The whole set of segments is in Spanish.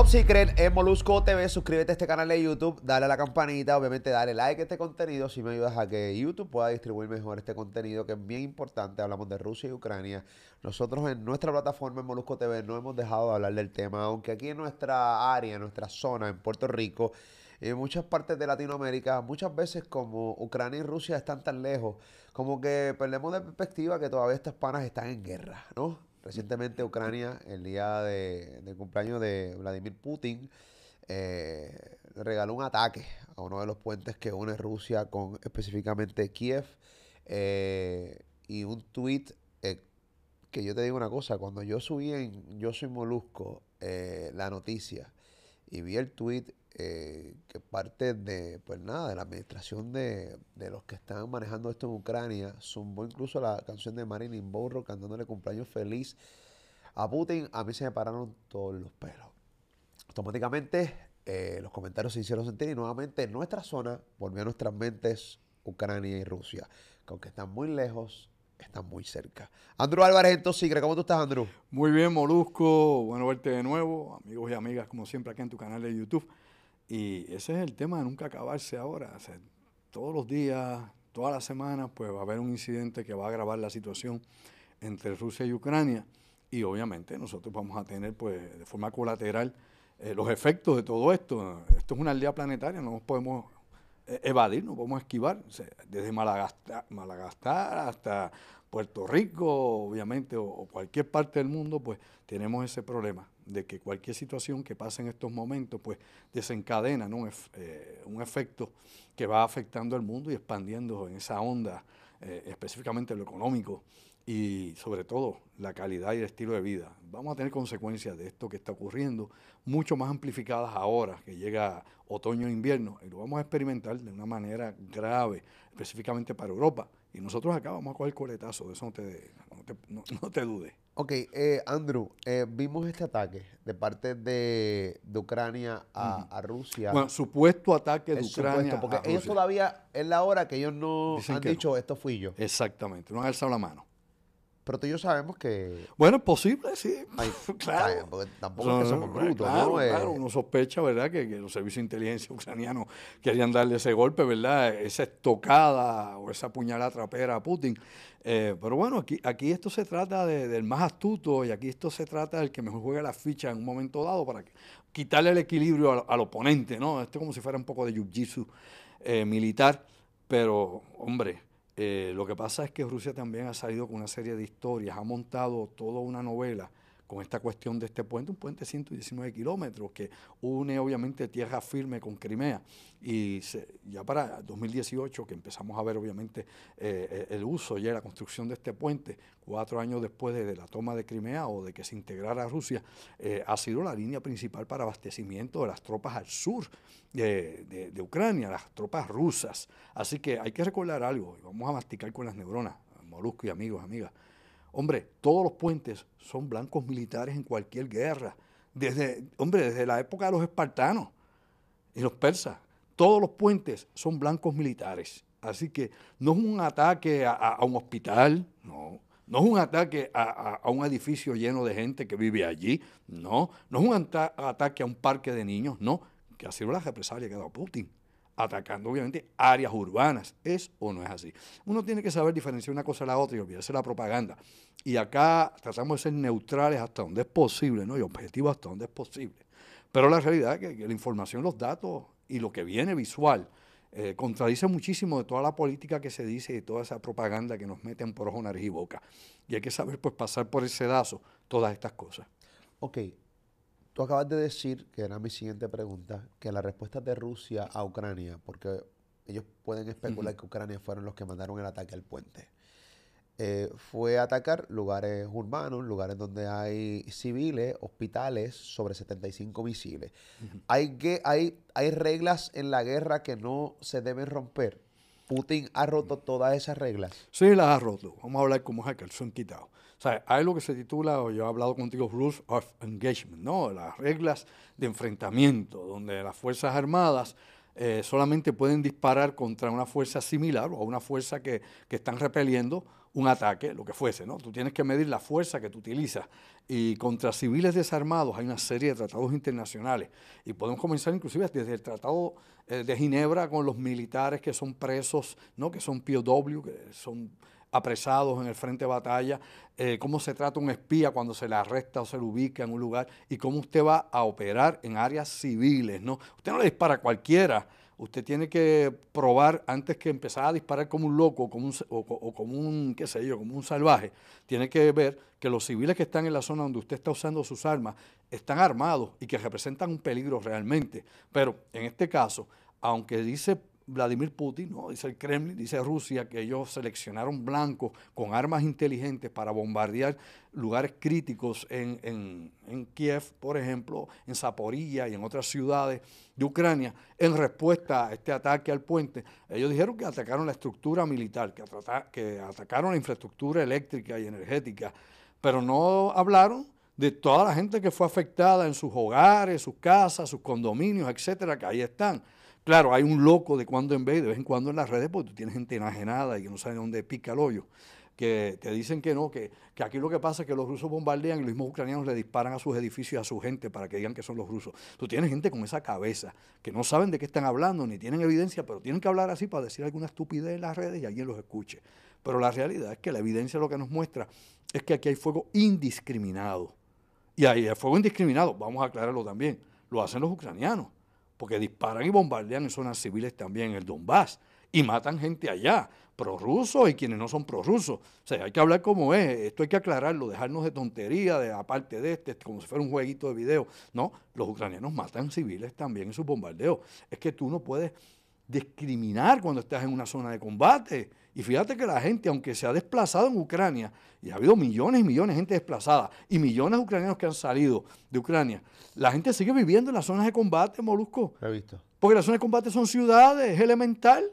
Top Secret en Molusco TV. Suscríbete a este canal de YouTube, dale a la campanita, obviamente dale like a este contenido si me ayudas a que YouTube pueda distribuir mejor este contenido que es bien importante. Hablamos de Rusia y Ucrania. Nosotros en nuestra plataforma en Molusco TV no hemos dejado de hablar del tema, aunque aquí en nuestra área, en nuestra zona, en Puerto Rico, en muchas partes de Latinoamérica, muchas veces como Ucrania y Rusia están tan lejos, como que perdemos de perspectiva que todavía estas panas están en guerra, ¿no? Recientemente Ucrania, el día de, cumpleaños de Vladimir Putin, eh, regaló un ataque a uno de los puentes que une Rusia con específicamente Kiev. Eh, y un tweet eh, que yo te digo una cosa, cuando yo subí en Yo Soy Molusco la noticia y vi el tweet que parte de, pues nada, de la administración de, los que están manejando esto en Ucrania, zumbó incluso la canción de Marilyn Monroe cantándole cumpleaños feliz a Putin, a mí se me pararon todos los pelos. Automáticamente eh, los comentarios se hicieron sentir y nuevamente nuestra zona volvió a nuestras mentes Ucrania y Rusia, que aunque están muy lejos, están muy cerca. Andrew Álvarez, entonces, ¿cómo tú estás, Andrew? Muy bien, Molusco, bueno verte de nuevo, amigos y amigas, como siempre, aquí en tu canal de YouTube. Y ese es el tema de nunca acabarse ahora. todos los días, todas las semanas, pues va a haber un incidente que va a agravar la situación entre Rusia y Ucrania. Y obviamente nosotros vamos a tener, pues, de forma colateral, eh, los efectos de todo esto. Esto es una aldea planetaria, no nos podemos eh, evadir, no podemos esquivar. desde Madagascar hasta Puerto Rico, obviamente, o, cualquier parte del mundo, pues tenemos ese problema de que cualquier situación que pase en estos momentos, pues desencadena eh, un efecto que va afectando al mundo y expandiendo en esa onda, eh, específicamente lo económico y sobre todo la calidad y el estilo de vida. Vamos a tener consecuencias de esto que está ocurriendo, mucho más amplificadas ahora que llega otoño e invierno, y lo vamos a experimentar de una manera grave, específicamente para Europa y nosotros acá vamos a coger coletazo, de eso no te, no te, dudes. Ok, eh, Andrew, eh, vimos este ataque de parte de, Ucrania a, Rusia. Bueno, supuesto ataque de Ucrania. porque ellos todavía, es la hora que ellos no han dicho esto fui yo. Exactamente, no han alzado la mano. Pero tú y yo sabemos que. Bueno, es posible, sí. claro. tampoco es que somos brutos, claro, ¿no? Eh, claro, uno sospecha, ¿verdad?, que, los servicios de inteligencia ucranianos querían darle ese golpe, ¿verdad? Esa estocada o esa puñalada trapera a Putin. Eh, pero bueno, aquí, aquí esto se trata del más astuto y aquí esto se trata del que mejor juega la ficha en un momento dado para quitarle el equilibrio al, oponente, ¿no? Esto es como si fuera un poco de jiu-jitsu eh, militar, pero, hombre eh, lo que pasa es que Rusia también ha salido con una serie de historias, ha montado toda una novela con esta cuestión de este puente, un puente de 119 kilómetros que une obviamente tierra firme con Crimea. Y ya para 2018, que empezamos a ver obviamente eh, eh, el uso y la construcción de este puente, cuatro años después de, la toma de Crimea o de que se integrara Rusia, eh, ha sido la línea principal para abastecimiento de las tropas al sur de, de Ucrania, las tropas rusas. Así que hay que recordar algo, y vamos a masticar con las neuronas, molusco y amigos, amigas. Hombre, todos los puentes son blancos militares en cualquier guerra. Desde, hombre, desde la época de los espartanos y los persas, todos los puentes son blancos militares. Así que no es un ataque a, un hospital, no. No es un ataque a, un edificio lleno de gente que vive allí, no. No es un ataque a un parque de niños, no. Que ha sido la represalia que ha dado Putin atacando obviamente áreas urbanas. ¿Es o no es así? Uno tiene que saber diferenciar una cosa de la otra y olvidarse la propaganda. Y acá tratamos de ser neutrales hasta donde es posible, ¿no? Y objetivos hasta donde es posible. Pero la realidad es que, la información, los datos y lo que viene visual eh, contradice muchísimo de toda la política que se dice y toda esa propaganda que nos meten por ojo, nariz y boca. Y hay que saber pues pasar por ese sedazo todas estas cosas. Ok, Tú acabas de decir, que era mi siguiente pregunta, que la respuesta de Rusia a Ucrania, porque ellos pueden especular que Ucrania fueron los que mandaron el ataque al puente, eh, fue atacar lugares urbanos, lugares donde hay civiles, hospitales, sobre 75 misiles. hay, que, hay, hay reglas en la guerra que no se deben romper. Putin ha roto todas esas reglas. Sí, las ha roto. Vamos a hablar como es que son quitado. O sea, hay lo que se titula, o yo he hablado contigo, Rules of Engagement, ¿no? Las reglas de enfrentamiento, donde las Fuerzas Armadas eh, solamente pueden disparar contra una fuerza similar o a una fuerza que, que, están repeliendo un ataque, lo que fuese, ¿no? Tú tienes que medir la fuerza que tú utilizas. Y contra civiles desarmados hay una serie de tratados internacionales. Y podemos comenzar inclusive desde el Tratado eh, de Ginebra con los militares que son presos, ¿no? Que son POW, que son apresados en el frente de batalla, eh, cómo se trata un espía cuando se le arresta o se le ubica en un lugar y cómo usted va a operar en áreas civiles, ¿no? Usted no le dispara a cualquiera, usted tiene que probar antes que empezar a disparar como un loco como un, o, como un, qué sé yo, como un salvaje, tiene que ver que los civiles que están en la zona donde usted está usando sus armas están armados y que representan un peligro realmente. Pero en este caso, aunque dice Vladimir Putin, ¿no? dice el Kremlin, dice Rusia, que ellos seleccionaron blancos con armas inteligentes para bombardear lugares críticos en, Kiev, por ejemplo, en Zaporilla y en otras ciudades de Ucrania, en respuesta a este ataque al puente. Ellos dijeron que atacaron la estructura militar, que, que atacaron la infraestructura eléctrica y energética, pero no hablaron de toda la gente que fue afectada en sus hogares, sus casas, sus condominios, etcétera, que ahí están. Claro, hay un loco de cuando en vez, de vez en cuando en las redes, porque tú tienes gente enajenada y que no sabe dónde pica el hoyo, que te dicen que no, que, aquí lo que pasa es que los rusos bombardean y los mismos ucranianos le disparan a sus edificios y a su gente para que digan que son los rusos. Tú tienes gente con esa cabeza, que no saben de qué están hablando, ni tienen evidencia, pero tienen que hablar así para decir alguna estupidez en las redes y alguien los escuche. Pero la realidad es que la evidencia lo que nos muestra es que aquí hay fuego indiscriminado. Y ahí el fuego indiscriminado, vamos a aclararlo también, lo hacen los ucranianos porque disparan y bombardean en zonas civiles también en el Donbass y matan gente allá, prorrusos y quienes no son prorrusos. O sea, hay que hablar como es, esto hay que aclararlo, dejarnos de tontería, de aparte de este, como si fuera un jueguito de video. No, los ucranianos matan civiles también en sus bombardeos. Es que tú no puedes discriminar cuando estás en una zona de combate. Y fíjate que la gente, aunque se ha desplazado en Ucrania, y ha habido millones y millones de gente desplazada, y millones de ucranianos que han salido de Ucrania, la gente sigue viviendo en las zonas de combate, Molusco. He visto. Porque las zonas de combate son ciudades, es elemental.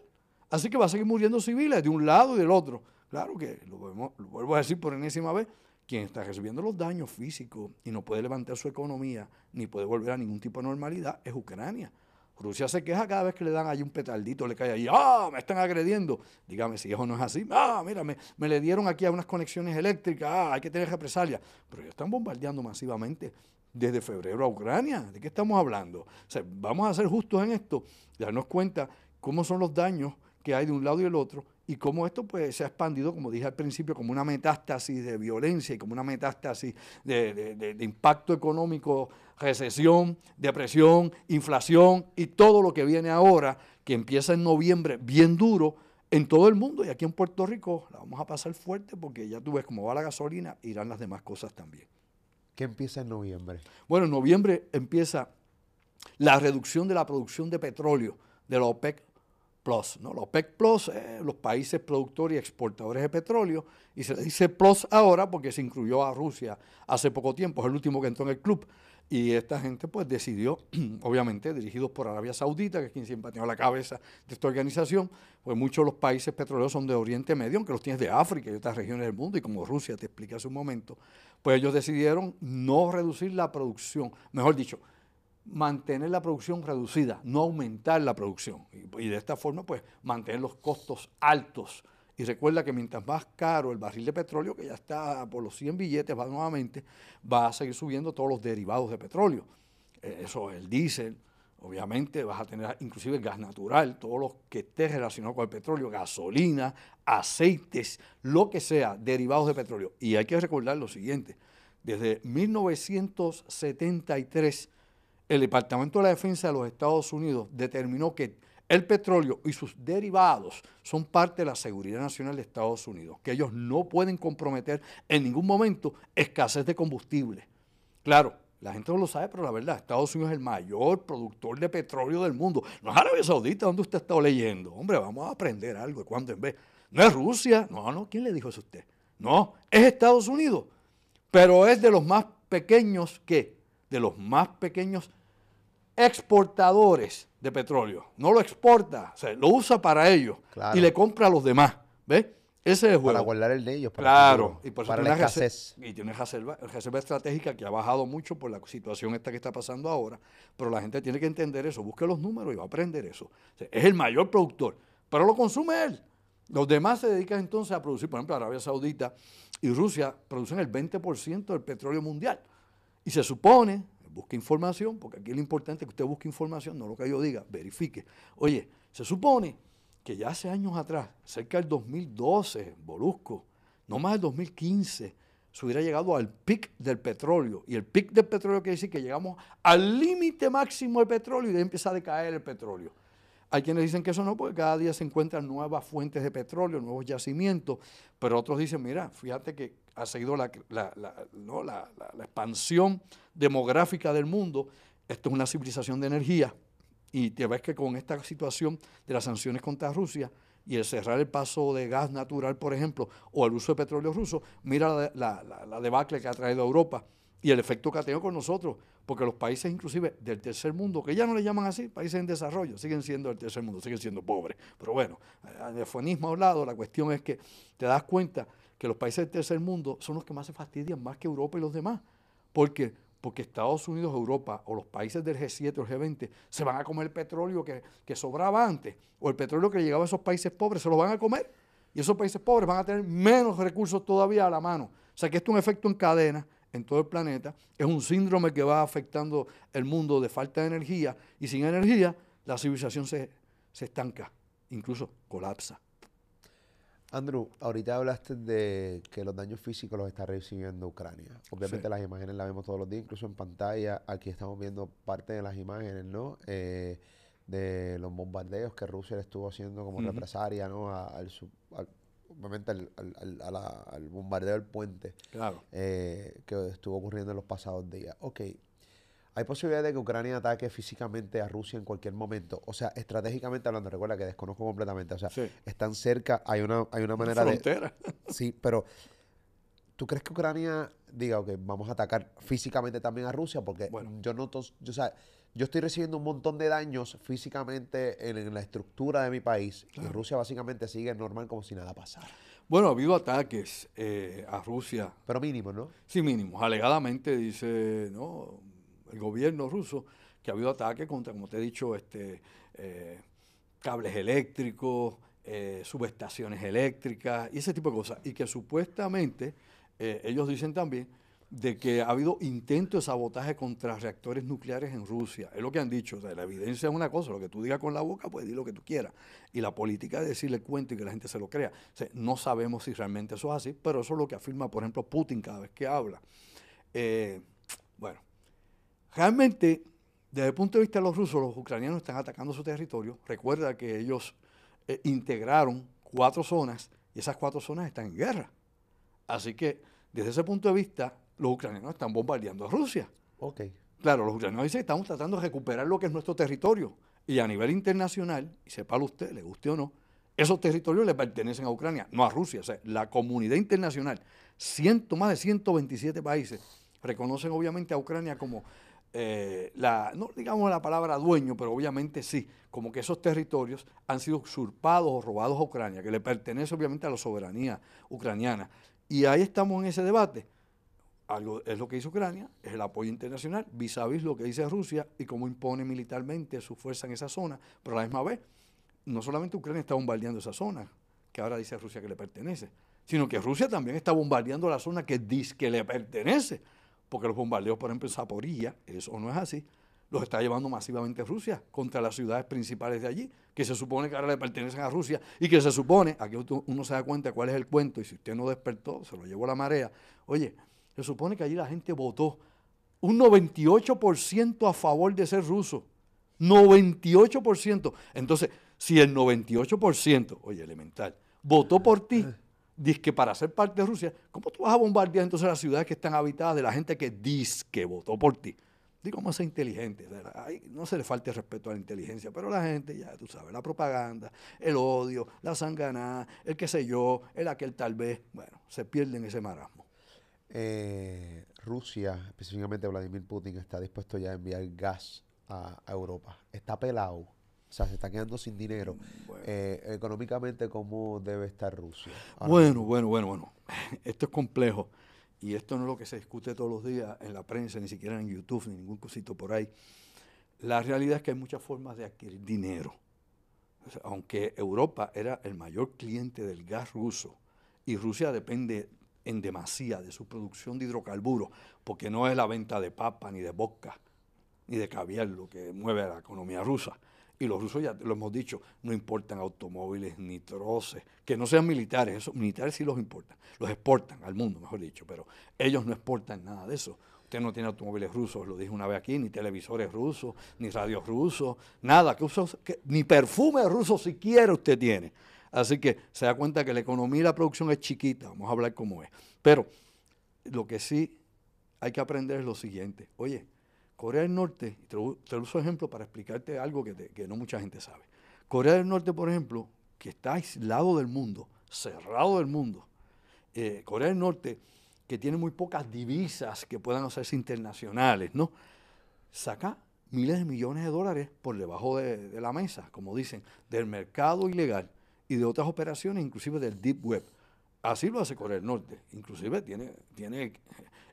Así que va a seguir muriendo civiles de un lado y del otro. Claro que, lo, vuelvo a decir por enésima vez, quien está recibiendo los daños físicos y no puede levantar su economía, ni puede volver a ningún tipo de normalidad, es Ucrania. Rusia se queja cada vez que le dan ahí un petardito, le cae ahí, ¡ah! Me están agrediendo. Dígame si eso no es así. ¡Ah! Mira, me, le dieron aquí a unas conexiones eléctricas, ¡ah! Hay que tener represalia. Pero ellos están bombardeando masivamente desde febrero a Ucrania. ¿De qué estamos hablando? O sea, vamos a ser justos en esto, darnos cuenta cómo son los daños que hay de un lado y del otro y cómo esto pues, se ha expandido, como dije al principio, como una metástasis de violencia y como una metástasis de, impacto económico, recesión, depresión, inflación y todo lo que viene ahora, que empieza en noviembre bien duro en todo el mundo y aquí en Puerto Rico la vamos a pasar fuerte porque ya tú ves cómo va la gasolina, irán las demás cosas también. ¿Qué empieza en noviembre? Bueno, en noviembre empieza la reducción de la producción de petróleo de la OPEC Plus. ¿no? La OPEC Plus, los países productores y exportadores de petróleo, y se le dice Plus ahora porque se incluyó a Rusia hace poco tiempo, es el último que entró en el club. Y esta gente pues decidió, obviamente dirigidos por Arabia Saudita, que es quien siempre ha tenido la cabeza de esta organización, pues muchos de los países petroleros son de Oriente Medio, aunque los tienes de África y otras regiones del mundo, y como Rusia te expliqué hace un momento, pues ellos decidieron no reducir la producción, mejor dicho, mantener la producción reducida, no aumentar la producción. Y, de esta forma, pues, mantener los costos altos. Y recuerda que mientras más caro el barril de petróleo, que ya está por los 100 billetes, va nuevamente, va a seguir subiendo todos los derivados de petróleo. Eh, eso, el diésel, obviamente vas a tener inclusive gas natural, todo lo que esté relacionado con el petróleo, gasolina, aceites, lo que sea, derivados de petróleo. Y hay que recordar lo siguiente, desde 1973 el Departamento de la Defensa de los Estados Unidos determinó que el petróleo y sus derivados son parte de la seguridad nacional de Estados Unidos, que ellos no pueden comprometer en ningún momento escasez de combustible. Claro, la gente no lo sabe, pero la verdad, Estados Unidos es el mayor productor de petróleo del mundo. No es Arabia Saudita donde usted está leyendo. Hombre, vamos a aprender algo de cuando en vez. No es Rusia. No, no, ¿quién le dijo eso a usted? No, es Estados Unidos. Pero es de los más pequeños que, de los más pequeños exportadores de petróleo. No lo exporta, o sea, lo usa para ellos y le compra a los demás. ¿Ves? Ese es el juego. Para guardar el de ellos. Para Claro, y y por eso para tiene la escasez. y tiene reserva, reserva estratégica que ha bajado mucho por la situación esta que está pasando ahora, pero la gente tiene que entender eso, busque los números y va a aprender eso. O sea, es el mayor productor, pero lo consume él. Los demás se dedican entonces a producir, por ejemplo, Arabia Saudita y Rusia producen el 20% del petróleo mundial. Y se supone, busque información, porque aquí lo importante es que usted busque información, no lo que yo diga, verifique. Oye, se supone que ya hace años atrás, cerca del 2012, Bolusco, no más del 2015, se hubiera llegado al pic del petróleo. Y el pic del petróleo quiere decir que llegamos al límite máximo del petróleo y de ahí empieza a decaer el petróleo. Hay quienes dicen que eso no, porque cada día se encuentran nuevas fuentes de petróleo, nuevos yacimientos, pero otros dicen, mira, fíjate que ha seguido la, la- la- ¿no? la- expansión demográfica del mundo, esto es una civilización de energía, y te ves que con esta situación de las sanciones contra Rusia y el cerrar el paso de gas natural, por ejemplo, o el uso de petróleo ruso, mira la, debacle que ha traído a Europa y el efecto que ha tenido con nosotros, porque los países inclusive del tercer mundo, que ya no le llaman así, países en desarrollo, siguen siendo del tercer mundo, siguen siendo pobres. Pero bueno, el a un lado, la cuestión es que te das cuenta que los países del tercer mundo son los que más se fastidian, más que Europa y los demás. ¿Por qué? Porque Estados Unidos, Europa o los países del G7 o el G20 se van a comer el petróleo que, que sobraba antes, o el petróleo que llegaba a esos países pobres, se lo van a comer. Y esos países pobres van a tener menos recursos todavía a la mano. O sea que esto es un efecto en cadena en todo el planeta. Es un síndrome que va afectando el mundo de falta de energía. Y sin energía, la civilización se, se estanca, incluso colapsa. Andrew, ahorita hablaste de que los daños físicos los está recibiendo Ucrania. Obviamente Sí. las imágenes las vemos todos los días, incluso en pantalla. Aquí estamos viendo parte de las imágenes, ¿no? Eh, de los bombardeos que Rusia le estuvo haciendo como represalia, ¿no? A- al, obviamente al, al- al- a la- al bombardeo del puente Claro. eh, que estuvo ocurriendo en los pasados días. Ok, hay posibilidad de que Ucrania ataque físicamente a Rusia en cualquier momento. O sea, estratégicamente hablando, recuerda que desconozco completamente. O sea, Sí. están cerca, hay una, hay una manera de... Frontera. Sí, pero ¿tú crees que Ucrania diga, ok, vamos a atacar físicamente también a Rusia? Porque Bueno. yo noto, yo, o sea, yo estoy recibiendo un montón de daños físicamente en, en la estructura de mi país y Rusia básicamente sigue normal como si nada pasara. Bueno, ha habido ataques eh, a Rusia, Pero mínimo, ¿no? sí mínimos. Alegadamente dice ¿no? El gobierno ruso que ha habido ataques contra, como te he dicho, este, eh, cables eléctricos, eh, subestaciones eléctricas y ese tipo de cosas. Y que supuestamente eh, ellos dicen también de que ha habido intento de sabotaje contra reactores nucleares en Rusia. Es lo que han dicho. O sea, la evidencia es una cosa, lo que tú digas con la boca, pues di lo que tú quieras. Y la política es decirle cuento y que la gente se lo crea. No sabemos si realmente eso es así, pero eso es lo que afirma, por ejemplo, Putin cada vez que habla. Bueno, realmente, desde el punto de vista de los rusos, los ucranianos están atacando su territorio. Recuerda que ellos eh, integraron cuatro zonas y esas cuatro zonas están en guerra. Así que, desde ese punto de vista, los ucranianos están bombardeando a Rusia. Ok. Claro, los ucranianos dicen que estamos tratando de recuperar lo que es nuestro territorio. Y a nivel internacional, y sepalo usted, le guste o no, esos territorios le pertenecen a Ucrania, no a Rusia. O sea, la comunidad internacional, ciento, más de 127 países, reconocen obviamente a Ucrania como eh, la, no digamos la palabra dueño, pero obviamente sí, como que esos territorios han sido usurpados o robados a Ucrania, que le pertenece obviamente a la soberanía ucraniana. Y ahí estamos en ese debate algo es lo que hizo Ucrania, es el apoyo internacional, vis a vis lo que dice Rusia y cómo impone militarmente su fuerza en esa zona, pero a la misma vez, no solamente Ucrania está bombardeando esa zona, que ahora dice Rusia que le pertenece, sino que Rusia también está bombardeando la zona que dice que le pertenece, porque los bombardeos, por ejemplo, en Zaporilla, eso no es así, los está llevando masivamente Rusia contra las ciudades principales de allí, que se supone que ahora le pertenecen a Rusia y que se supone, aquí uno se da cuenta cuál es el cuento y si usted no despertó, se lo llevó la marea, oye, se supone que allí la gente votó un 98% a favor de ser ruso. 98%. Entonces, si el 98%, oye, elemental, votó por ti, dice que para ser parte de Rusia, ¿cómo tú vas a bombardear entonces las ciudades que están habitadas de la gente que dice que votó por ti? Digo, ser inteligente. No se le falte respeto a la inteligencia, pero la gente, ya tú sabes, la propaganda, el odio, la sanganá, el qué sé yo, el aquel tal vez, bueno, se pierde en ese marasmo. Eh, Rusia, específicamente Vladimir Putin, está dispuesto ya a enviar gas a, a Europa. Está pelado. O sea, se está quedando sin dinero. Eh, económicamente, ¿cómo debe estar Rusia? bueno, bueno, bueno, bueno. Esto es complejo. Y esto no es lo que se discute todos los días en la prensa, ni siquiera en YouTube, ni ningún cosito por ahí. La realidad es que hay muchas formas de adquirir dinero. aunque Europa era el mayor cliente del gas ruso y Rusia depende en demasía de su producción de hidrocarburos, porque no es la venta de papa, ni de vodka, ni de caviar lo que mueve a la economía rusa. Y los rusos, ya lo hemos dicho, no importan automóviles ni troces, que no sean militares, esos militares sí los importan, los exportan al mundo, mejor dicho, pero ellos no exportan nada de eso. Usted no tiene automóviles rusos, lo dije una vez aquí, ni televisores rusos, ni radios rusos, nada, que, ni perfume ruso siquiera usted tiene. Así que se da cuenta que la economía y la producción es chiquita, vamos a hablar como es. Pero lo que sí hay que aprender es lo siguiente. Oye, Corea del Norte, te, te uso ejemplo para explicarte algo que, no mucha gente sabe. Corea del Norte, por ejemplo, que está aislado del mundo, cerrado del mundo. Eh, Corea del Norte que tiene muy pocas divisas que puedan hacerse internacionales, ¿no? Saca miles de millones de dólares por debajo de, la mesa, como dicen, del mercado ilegal y de otras operaciones, inclusive del Deep Web. Así lo hace Corea del Norte. Inclusive tiene, tiene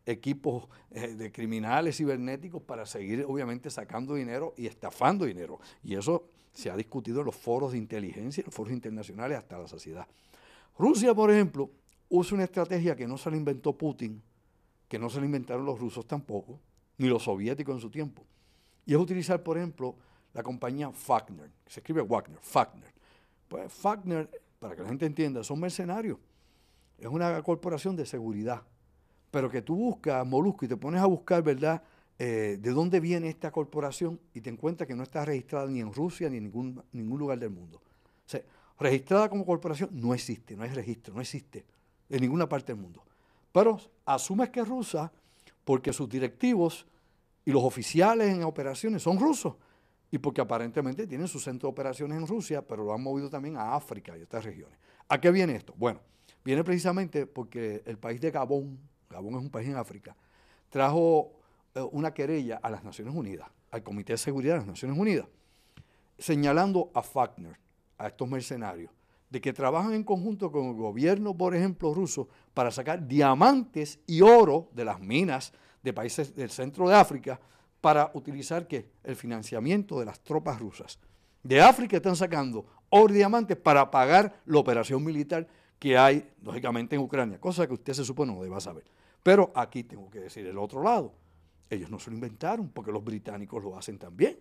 equipos eh, de criminales cibernéticos para seguir, obviamente, sacando dinero y estafando dinero. Y eso se ha discutido en los foros de inteligencia, en los foros internacionales hasta la saciedad. Rusia, por ejemplo, usa una estrategia que no se la inventó Putin, que no se la inventaron los rusos tampoco, ni los soviéticos en su tiempo. Y es utilizar, por ejemplo, la compañía Fagner, que se escribe Wagner, Fagner. Pues Fagner, para que la gente entienda, son mercenarios. Es una corporación de seguridad. Pero que tú buscas, Molusco, y te pones a buscar, ¿verdad?, eh, de dónde viene esta corporación y te encuentras que no está registrada ni en Rusia ni en ningún, ningún lugar del mundo. O sea, registrada como corporación no existe, no hay registro, no existe en ninguna parte del mundo. Pero asumes que es rusa porque sus directivos y los oficiales en operaciones son rusos y porque aparentemente tienen su centro de operaciones en Rusia, pero lo han movido también a África y otras regiones. ¿A qué viene esto? Bueno, viene precisamente porque el país de Gabón, Gabón es un país en África, trajo eh, una querella a las Naciones Unidas, al Comité de Seguridad de las Naciones Unidas, señalando a Fagner, a estos mercenarios, de que trabajan en conjunto con el gobierno, por ejemplo, ruso, para sacar diamantes y oro de las minas de países del centro de África para utilizar ¿qué? el financiamiento de las tropas rusas. De África están sacando oro y diamantes para pagar la operación militar que hay, lógicamente, en Ucrania, cosa que usted se supone no deba saber. Pero aquí tengo que decir el otro lado. Ellos no se lo inventaron porque los británicos lo hacen también.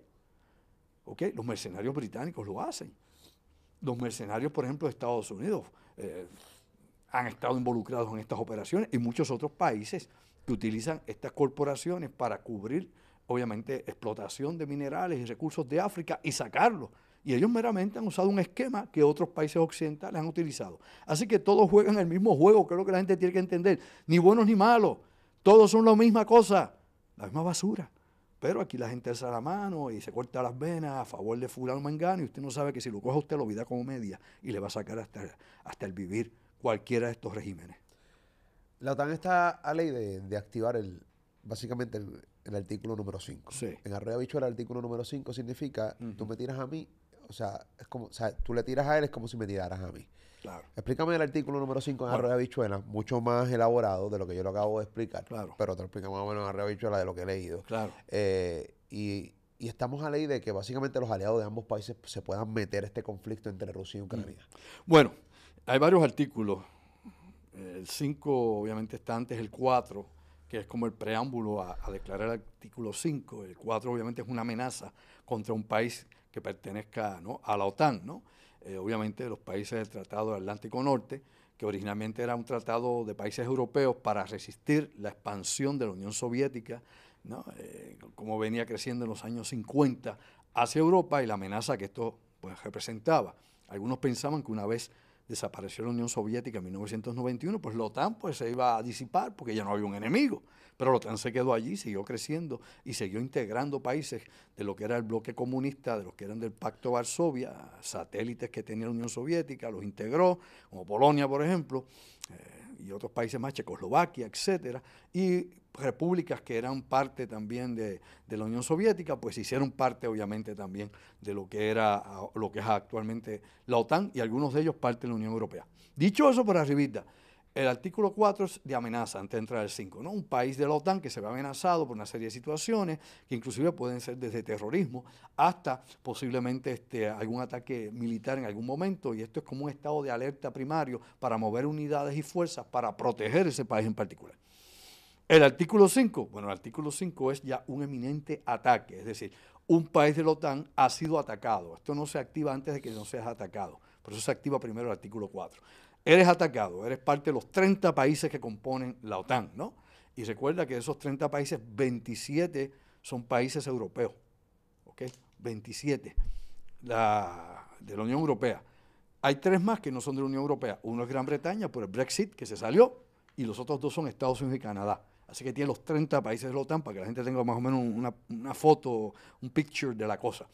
¿Ok? Los mercenarios británicos lo hacen. Los mercenarios, por ejemplo, de Estados Unidos eh, han estado involucrados en estas operaciones y muchos otros países que utilizan estas corporaciones para cubrir, obviamente, explotación de minerales y recursos de África y sacarlos. Y ellos meramente han usado un esquema que otros países occidentales han utilizado. Así que todos juegan el mismo juego, lo que la gente tiene que entender. Ni buenos ni malos. Todos son la misma cosa, la misma basura. Pero aquí la gente alza la mano y se corta las venas a favor de fulano mangano y usted no sabe que si lo coge usted lo vida como media y le va a sacar hasta, hasta el vivir cualquiera de estos regímenes. La OTAN está a ley de, activar el básicamente el, artículo número 5. Sí. En Arroyo Bicho el artículo número 5 significa tú me tiras a mí, o sea, es como, o sea, tú le tiras a él es como si me tiraras a mí. Claro. Explícame el artículo número 5 en Arroyo Bichuela, mucho más elaborado de lo que yo lo acabo de explicar. Claro. Pero te lo explico más o menos en Arroyo Bichuela de lo que he leído. Claro. Eh, y, estamos a ley de que básicamente los aliados de ambos países se puedan meter este conflicto entre Rusia y Ucrania. Mm. Bueno, hay varios artículos. El 5 obviamente está antes el 4, que es como el preámbulo a, a declarar el artículo 5. El 4 obviamente es una amenaza contra un país que pertenezca ¿no? a la OTAN, ¿no? Eh, obviamente los países del Tratado del Atlántico Norte, que originalmente era un tratado de países europeos para resistir la expansión de la Unión Soviética, eh, como venía creciendo en los años 50 hacia Europa y la amenaza que esto pues, representaba. Algunos pensaban que una vez desapareció la Unión Soviética en 1991, pues la OTAN pues, se iba a disipar porque ya no había un enemigo. Pero la OTAN se quedó allí, siguió creciendo y siguió integrando países de lo que era el bloque comunista, de los que eran del Pacto Varsovia, satélites que tenía la Unión Soviética, los integró, como Polonia, por ejemplo. Eh, y otros países más, Checoslovaquia, etcétera, y repúblicas que eran parte también de, la Unión Soviética, pues hicieron parte obviamente también de lo que era lo que es actualmente la OTAN y algunos de ellos parte de la Unión Europea. Dicho eso por arribita, el artículo 4 es de amenaza antes de entrar el 5, ¿no? Un país de la OTAN que se ve amenazado por una serie de situaciones que inclusive pueden ser desde terrorismo hasta posiblemente este, algún ataque militar en algún momento y esto es como un estado de alerta primario para mover unidades y fuerzas para proteger ese país en particular. El artículo 5, bueno, el artículo 5 es ya un eminente ataque, es decir, un país de la OTAN ha sido atacado. Esto no se activa antes de que no seas atacado, por eso se activa primero el artículo 4 eres atacado, eres parte de los 30 países que componen la OTAN, ¿no? Y recuerda que de esos 30 países, 27 son países europeos, ¿ok? 27 la, de la Unión Europea. Hay tres más que no son de la Unión Europea. Uno es Gran Bretaña por el Brexit, que se salió, y los otros dos son Estados Unidos y Canadá. Así que tiene los 30 países de la OTAN para que la gente tenga más o menos una, una foto, un picture de la cosa.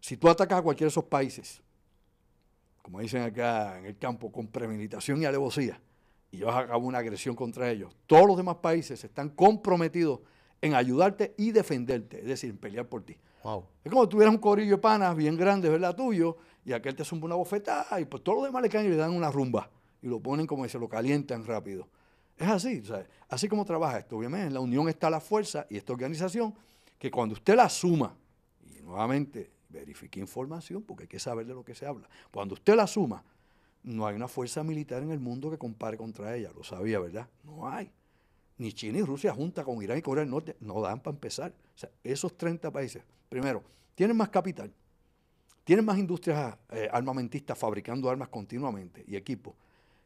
Si tú atacas a cualquiera de esos países como dicen acá en el campo, con premeditación y alevosía, y llevas a cabo una agresión contra ellos, todos los demás países están comprometidos en ayudarte y defenderte, es decir, en pelear por ti. Es como si tuvieras un corillo de panas bien grande, ¿verdad? Tuyo, y aquel te zumba una bofetada, y pues todos los demás le caen y le dan una rumba, y lo ponen como se lo calientan rápido. Es así, así como trabaja esto. Obviamente en la unión está la fuerza y esta organización, que cuando usted la suma, y nuevamente verifique información porque hay que saber de lo que se habla. Cuando usted la suma, no hay una fuerza militar en el mundo que compare contra ella, lo sabía, ¿verdad? No hay. Ni China y Rusia junta con Irán y Corea del Norte, no dan para empezar. O sea, esos 30 países, primero, tienen más capital, tienen más industrias eh, armamentistas fabricando armas continuamente y equipos,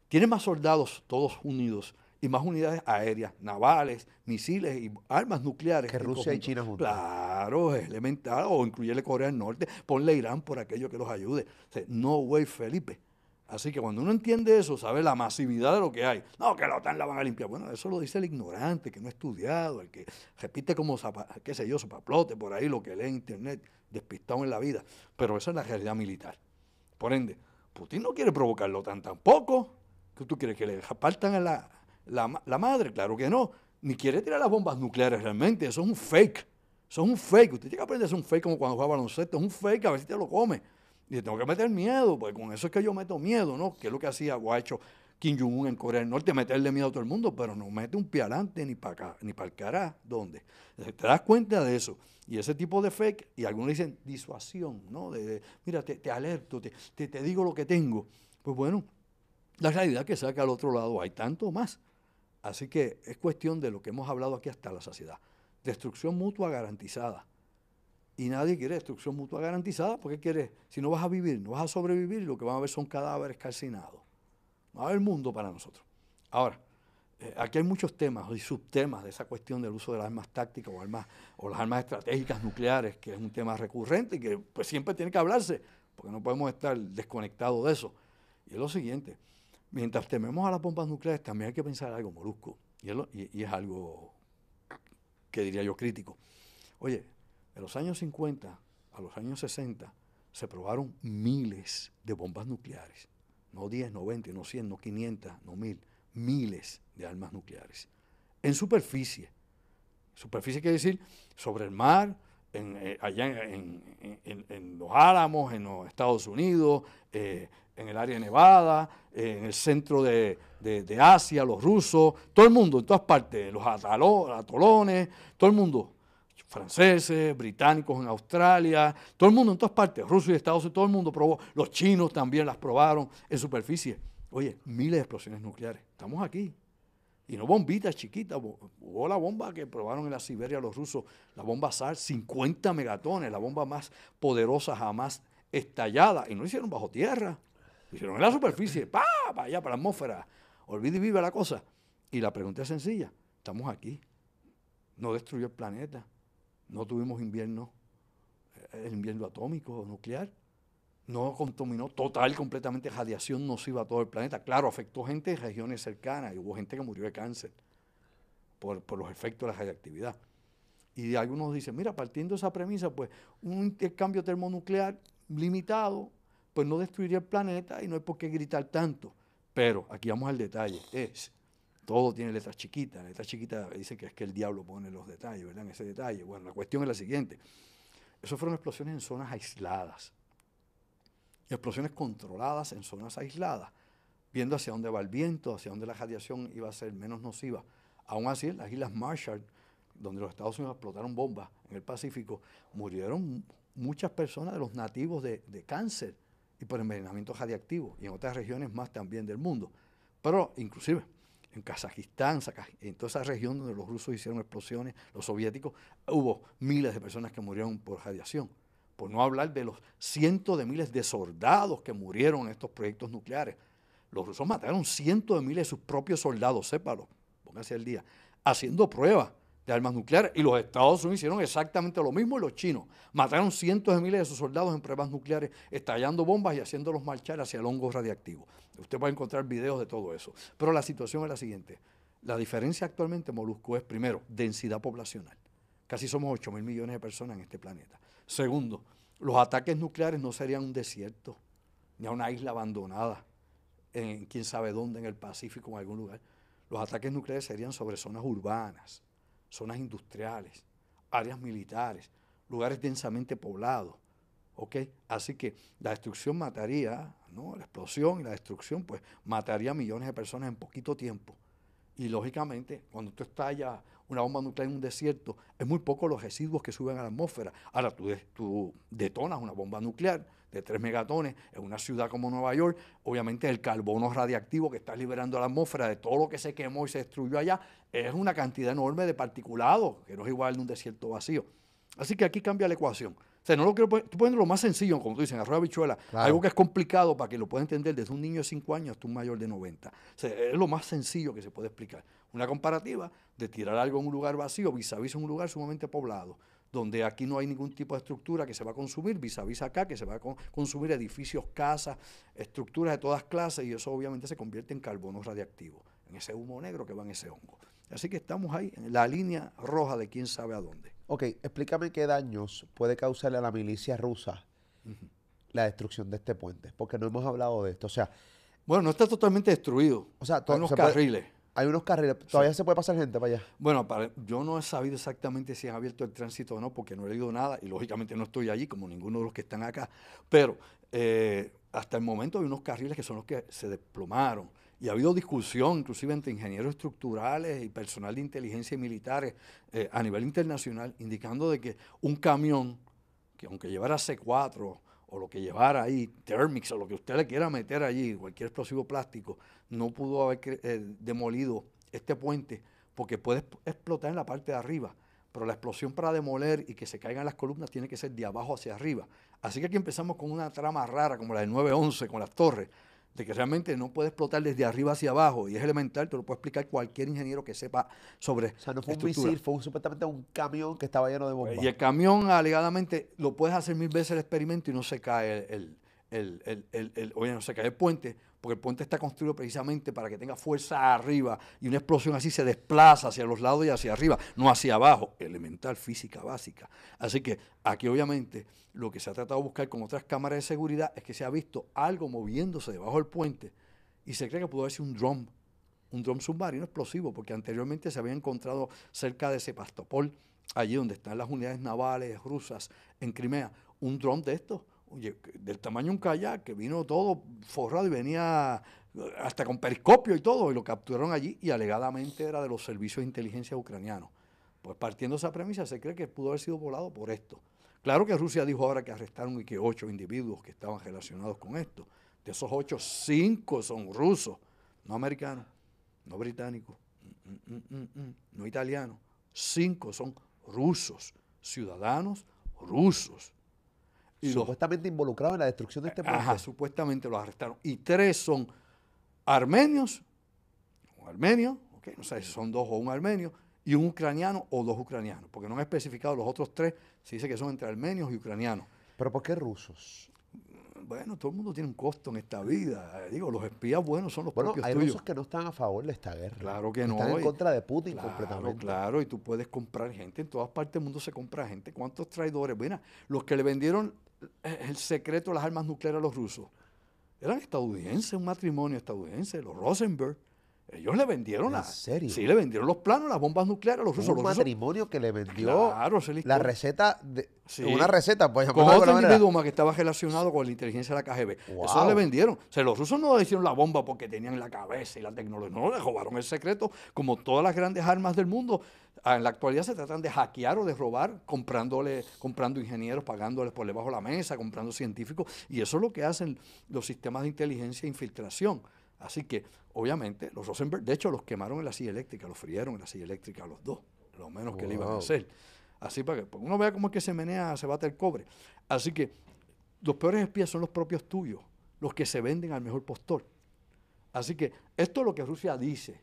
tienen más soldados todos unidos y más unidades aéreas, navales, misiles y armas nucleares. Que Rusia y China juntos. Claro, es elemental. O incluirle Corea del Norte, ponle Irán por aquello que los ayude. no way, Felipe. Así que cuando uno entiende eso, sabe la masividad de lo que hay. No, que la OTAN la van a limpiar. Bueno, eso lo dice el ignorante, que no ha estudiado, el que repite como, qué sé yo, zapaplote por ahí, lo que lee en internet, despistado en la vida. Pero esa es la realidad militar. Por ende, Putin no quiere provocar la OTAN tampoco. ¿Qué tú quieres que le apartan a la, la, madre, claro que no. Ni quiere tirar las bombas nucleares realmente. Eso es un fake. Eso es un fake. Usted tiene que aprender a hacer un fake como cuando juega baloncesto. Es un fake, a ver si te lo come. Y tengo que meter miedo, porque con eso es que yo meto miedo, ¿no? Que es lo que hacía o ha hecho Kim Jong-un en Corea del Norte, meterle miedo a todo el mundo, pero no mete un pie adelante ni para acá, ni para el cará. ¿Dónde? Te das cuenta de eso. Y ese tipo de fake, y algunos dicen disuasión, ¿no? De, mira, te, alerto, te, te, te digo lo que tengo. Pues bueno, la realidad que saca al otro lado hay tanto más. Así que es cuestión de lo que hemos hablado aquí hasta la saciedad. Destrucción mutua garantizada. Y nadie quiere destrucción mutua garantizada porque quiere, si no vas a vivir, no vas a sobrevivir, lo que van a ver son cadáveres calcinados. No va a haber mundo para nosotros. Ahora, eh, aquí hay muchos temas y subtemas de esa cuestión del uso de las armas tácticas o, armas, o las armas estratégicas nucleares, que es un tema recurrente y que pues, siempre tiene que hablarse, porque no podemos estar desconectados de eso. Y es lo siguiente, Mientras tememos a las bombas nucleares, también hay que pensar algo molusco. Y es, algo que diría yo crítico. Oye, en los años 50 a los años 60 se probaron miles de bombas nucleares. No 10, no 20, no 100, no 500, no 1000. Miles de armas nucleares. En superficie. Superficie quiere decir sobre el mar, en, eh, allá en, los Álamos, en los Estados Unidos, eh, en el área de Nevada, en el centro de, Asia, los rusos, todo el mundo, en todas partes, los atolones, todo el mundo, franceses, británicos en Australia, todo el mundo en todas partes, rusos y Estados Unidos, todo el mundo probó, los chinos también las probaron en superficie. Oye, miles de explosiones nucleares, estamos aquí. Y no bombitas chiquitas, hubo la bomba que probaron en la Siberia los rusos, la bomba SAR, 50 megatones, la bomba más poderosa jamás estallada, y no lo hicieron bajo tierra, Hicieron en la superficie, pa, allá, para la atmósfera. Olvide y vive la cosa. Y la pregunta es sencilla. Estamos aquí. No destruyó el planeta. No tuvimos invierno, eh, el invierno atómico o nuclear. No contaminó total, completamente radiación nociva a todo el planeta. Claro, afectó gente en regiones cercanas y hubo gente que murió de cáncer por, por los efectos de la radiactividad. Y algunos dicen, mira, partiendo de esa premisa, pues un intercambio termonuclear limitado pues no destruiría el planeta y no hay por qué gritar tanto. Pero aquí vamos al detalle, es todo tiene letras chiquitas. Letras chiquitas dicen que es que el diablo pone los detalles, ¿verdad? En ese detalle. Bueno, la cuestión es la siguiente. Eso fueron explosiones en zonas aisladas. Explosiones controladas en zonas aisladas, viendo hacia dónde va el viento, hacia dónde la radiación iba a ser menos nociva. Aún así, en las Islas Marshall, donde los Estados Unidos explotaron bombas en el Pacífico, murieron muchas personas de los nativos de cáncer y por envenenamiento radiactivo, y en otras regiones más también del mundo. Pero inclusive en Kazajistán, en toda esa región donde los rusos hicieron explosiones, los soviéticos, hubo miles de personas que murieron por radiación. Por no hablar de los cientos de miles de soldados que murieron en estos proyectos nucleares. Los rusos mataron cientos de miles de sus propios soldados, sépalo, póngase el día, haciendo pruebas de armas nucleares. Y los Estados Unidos hicieron exactamente lo mismo y los chinos. Mataron cientos de miles de sus soldados en pruebas nucleares, estallando bombas y haciéndolos marchar hacia el hongo radiactivo. Usted puede encontrar videos de todo eso. Pero la situación es la siguiente. La diferencia actualmente en Molusco es, primero, densidad poblacional. Casi somos 8 mil millones de personas en este planeta. Segundo, los ataques nucleares no serían un desierto, ni a una isla abandonada, en quién sabe dónde, en el Pacífico, en algún lugar. Los ataques nucleares serían sobre zonas urbanas, zonas industriales, áreas militares, lugares densamente poblados. ¿ok? Así que la destrucción mataría, ¿no? la explosión y la destrucción, pues mataría a millones de personas en poquito tiempo. Y lógicamente, cuando tú estallas una bomba nuclear en un desierto, es muy poco los residuos que suben a la atmósfera. Ahora tú, detonas una bomba nuclear de 3 megatones en una ciudad como Nueva York, obviamente el carbono radiactivo que estás liberando a la atmósfera de todo lo que se quemó y se destruyó allá es una cantidad enorme de particulados, que no es igual de un desierto vacío. Así que aquí cambia la ecuación. O sea, no lo quiero tú puedes lo más sencillo, como tú dices, en arroz bichuela, algo que es complicado para que lo pueda entender desde un niño de 5 años hasta un mayor de 90. O sea, es lo más sencillo que se puede explicar. Una comparativa de tirar algo en un lugar vacío vis a vis en un lugar sumamente poblado donde aquí no hay ningún tipo de estructura que se va a consumir, vis a vis acá, que se va a consumir edificios, casas, estructuras de todas clases, y eso obviamente se convierte en carbono radiactivo, en ese humo negro que va en ese hongo. Así que estamos ahí, en la línea roja de quién sabe a dónde. Ok, explícame qué daños puede causarle a la milicia rusa la destrucción de este puente, porque no hemos hablado de esto. O sea, bueno, no está totalmente destruido. O sea, todos los carriles. Hay unos carriles. ¿Todavía se puede pasar gente para allá? Bueno, yo no he sabido exactamente si han abierto el tránsito o no, porque no he leído nada y lógicamente no estoy allí, como ninguno de los que están acá. Pero eh, hasta el momento hay unos carriles que son los que se desplomaron. Y ha habido discusión, inclusive entre ingenieros estructurales y personal de inteligencia y militares eh, a nivel internacional, indicando de que un camión, que aunque llevara C4 o lo que llevara ahí, Thermix o lo que usted le quiera meter allí, cualquier explosivo plástico, no pudo haber eh, demolido este puente porque puede explotar en la parte de arriba. Pero la explosión para demoler y que se caigan las columnas tiene que ser de abajo hacia arriba. Así que aquí empezamos con una trama rara como la del 911 con las torres, de que realmente no puede explotar desde arriba hacia abajo y es elemental, te lo puede explicar cualquier ingeniero que sepa sobre. O sea, no fue un misil, fue supuestamente un camión que estaba lleno de bombas. Y el camión, alegadamente, lo puedes hacer mil veces el experimento y no se cae el, el, el, oye, no se cae el puente, porque el puente está construido precisamente para que tenga fuerza arriba y una explosión así se desplaza hacia los lados y hacia arriba, no hacia abajo, elemental física básica. Así que aquí obviamente lo que se ha tratado de buscar con otras cámaras de seguridad es que se ha visto algo moviéndose debajo del puente y se cree que pudo haber sido un dron, un dron submarino explosivo, porque anteriormente se había encontrado cerca de Sebastopol, allí donde están las unidades navales rusas en Crimea, un dron de estos del tamaño de un kayak, que vino todo forrado y venía hasta con periscopio y todo, y lo capturaron allí y alegadamente era de los servicios de inteligencia ucranianos. Pues partiendo de esa premisa, se cree que pudo haber sido volado por esto. Claro que Rusia dijo ahora que arrestaron y que ocho individuos que estaban relacionados con esto. De esos ocho, cinco son rusos, no americanos, no británicos, mm, mm, mm, no italianos. Cinco son rusos, ciudadanos rusos. Y supuestamente involucrados en la destrucción de este puente. Ajá, supuestamente los arrestaron. Y tres son armenios, un armenio, okay, no sé si son dos o un armenio, y un ucraniano o dos ucranianos, porque no han especificado los otros tres, se dice que son entre armenios y ucranianos. ¿Pero por qué rusos? Bueno, todo el mundo tiene un costo en esta vida. Digo, los espías buenos son los bueno, propios hay rusos que no están a favor de esta guerra. Claro que no. Están en contra de Putin completamente. Claro, y tú puedes comprar gente. En todas partes del mundo se compra gente. ¿Cuántos traidores? Bueno, los que le vendieron el secreto de las armas nucleares a los rusos. Eran estadounidenses, un matrimonio estadounidense, los Rosenberg, Ellos le vendieron ¿En la, serio? Sí, le vendieron los planos, las bombas nucleares los rusos. un Los rusos matrimonio que le vendió Claro, la receta, de, Sí. una receta, pues con otro individuo más que estaba relacionado con la inteligencia de la KGB. Eso le vendieron. O sea, los rusos no hicieron la bomba porque tenían la cabeza y la tecnología. No, le robaron el secreto. Como todas las grandes armas del mundo, ah, en la actualidad se tratan de hackear o de robar, comprándole, comprando ingenieros, pagándoles por debajo de la mesa, comprando científicos. Y eso es lo que hacen los sistemas de inteligencia e infiltración. Así que, obviamente, los Rosenberg, de hecho, los quemaron en la silla eléctrica, los frieron en la silla eléctrica a los dos, lo menos que le iban a hacer. Así para que porque uno vea cómo es que se menea, se bate el cobre. Así que los peores espías son los propios tuyos, los que se venden al mejor postor. Así que esto es lo que Rusia dice.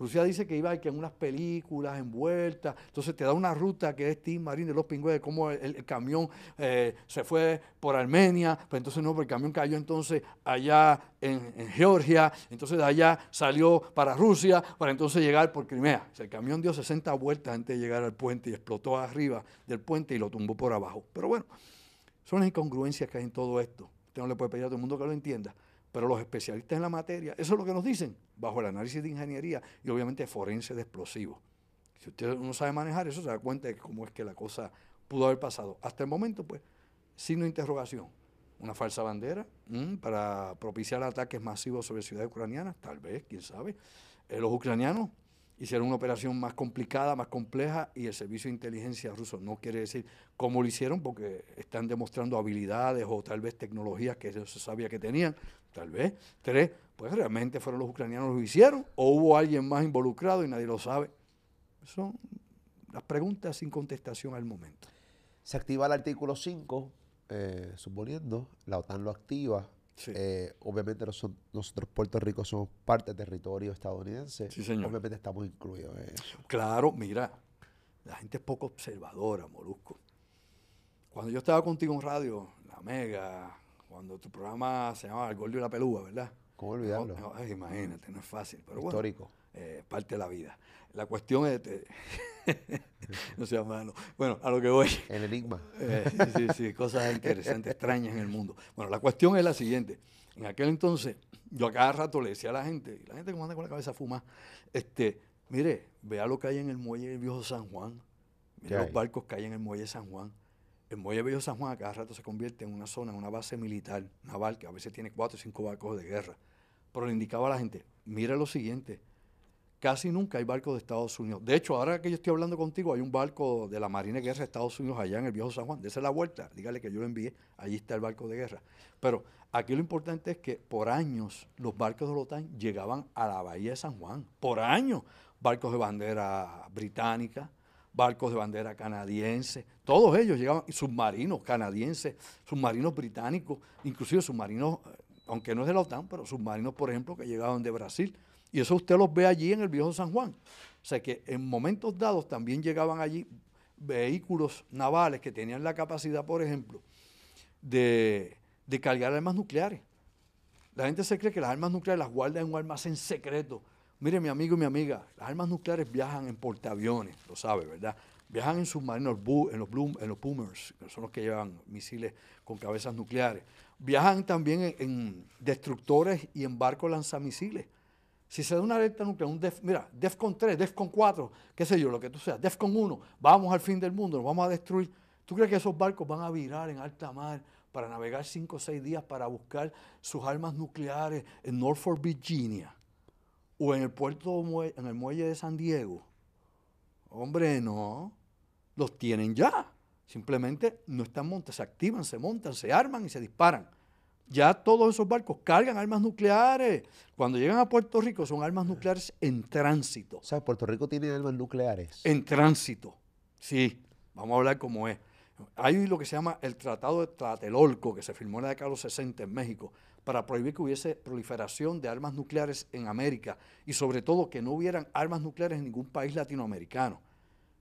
Rusia dice que iba que en unas películas envueltas, entonces te da una ruta que es Tim Marín de los Pingües, cómo el, camión eh, se fue por Armenia, pero entonces no, porque el camión cayó entonces allá en, Georgia, entonces de allá salió para Rusia, para entonces llegar por Crimea. El camión dio 60 vueltas antes de llegar al puente y explotó arriba del puente y lo tumbó por abajo. Pero bueno, son las incongruencias que hay en todo esto. Usted no le puede pedir a todo el mundo que lo entienda, pero los especialistas en la materia, eso es lo que nos dicen, bajo el análisis de ingeniería y obviamente forense de explosivos. Si usted no sabe manejar eso, se da cuenta de cómo es que la cosa pudo haber pasado. Hasta el momento, pues, signo de interrogación. Una falsa bandera mm, para propiciar ataques masivos sobre ciudades ucranianas, tal vez, quién sabe. Eh, los ucranianos hicieron una operación más complicada, más compleja, y el servicio de inteligencia ruso no quiere decir cómo lo hicieron, porque están demostrando habilidades o tal vez tecnologías que no se sabía que tenían, tal vez. Tres, pues realmente fueron los ucranianos los que lo hicieron, o hubo alguien más involucrado y nadie lo sabe. Son las preguntas sin contestación al momento. Se activa el artículo 5, eh, suponiendo, la OTAN lo activa. Sí. eh, obviamente noso- nosotros, Puerto Rico, somos parte del territorio estadounidense. Sí, señor. Obviamente estamos incluidos en eso. Claro, mira, la gente es poco observadora, Molusco. Cuando yo estaba contigo en radio, La Mega, cuando tu programa se llamaba El Gordo y la Pelúa, ¿verdad? ¿Cómo olvidarlo? No, imagínate, no es fácil, pero bueno. Histórico. eh, parte de la vida. La cuestión es, este, no sea malo. Bueno, a lo que voy. El enigma. Eh, sí, sí, sí, cosas interesantes, extrañas en el mundo. Bueno, la cuestión es la siguiente. En aquel entonces, yo a cada rato le decía a la gente, y la gente como anda con la cabeza fuma, este, mire, vea lo que hay en el muelle del viejo San Juan. ¿Qué Mire los hay? barcos que hay en el muelle de San Juan. El muelle viejo San Juan a cada rato se convierte en una zona, en una base militar, naval, que a veces tiene cuatro o cinco barcos de guerra. Pero le indicaba a la gente, mire lo siguiente, casi nunca hay barcos de Estados Unidos. De hecho, ahora que yo estoy hablando contigo, hay un barco de la Marina de Guerra de Estados Unidos allá en el viejo San Juan. Dese la vuelta, dígale que yo lo envié, allí está el barco de guerra. Pero aquí lo importante es que por años los barcos de la OTAN llegaban a la bahía de San Juan. Por años, barcos de bandera británica, barcos de bandera canadiense, todos ellos llegaban, submarinos canadienses, submarinos británicos, inclusive submarinos, eh, aunque no es de la OTAN, pero submarinos, por ejemplo, que llegaban de Brasil. Y eso usted los ve allí en el viejo San Juan. O sea que en momentos dados también llegaban allí vehículos navales que tenían la capacidad, por ejemplo, de, de cargar armas nucleares. La gente se cree que las armas nucleares las guardan en un almacén secreto. Mire, mi amigo y mi amiga, las armas nucleares viajan en portaaviones, lo sabe, ¿verdad? Viajan en submarinos, en los, Bloom- en los boomers, que son los que llevan misiles con cabezas nucleares. Viajan también en, en destructores y en barcos lanzamisiles. Si se da una alerta nuclear, un def, mira, DEFCON 3, DEFCON 4, qué sé yo, lo que tú seas, DEFCON 1, vamos al fin del mundo, nos vamos a destruir. ¿Tú crees que esos barcos van a virar en alta mar para navegar 5 o 6 días para buscar sus armas nucleares en Norfolk, Virginia? ¿O en el puerto, en el muelle de San Diego? Hombre, no. Los tienen ya. Simplemente no están montados, se activan, se montan, se arman y se disparan. Ya todos esos barcos cargan armas nucleares. Cuando llegan a Puerto Rico son armas nucleares en tránsito. O sea, Puerto Rico tiene armas nucleares. En tránsito. Sí, vamos a hablar como es. Hay lo que se llama el Tratado de Tlatelolco, que se firmó en la década de los 60 en México, para prohibir que hubiese proliferación de armas nucleares en América y sobre todo que no hubieran armas nucleares en ningún país latinoamericano.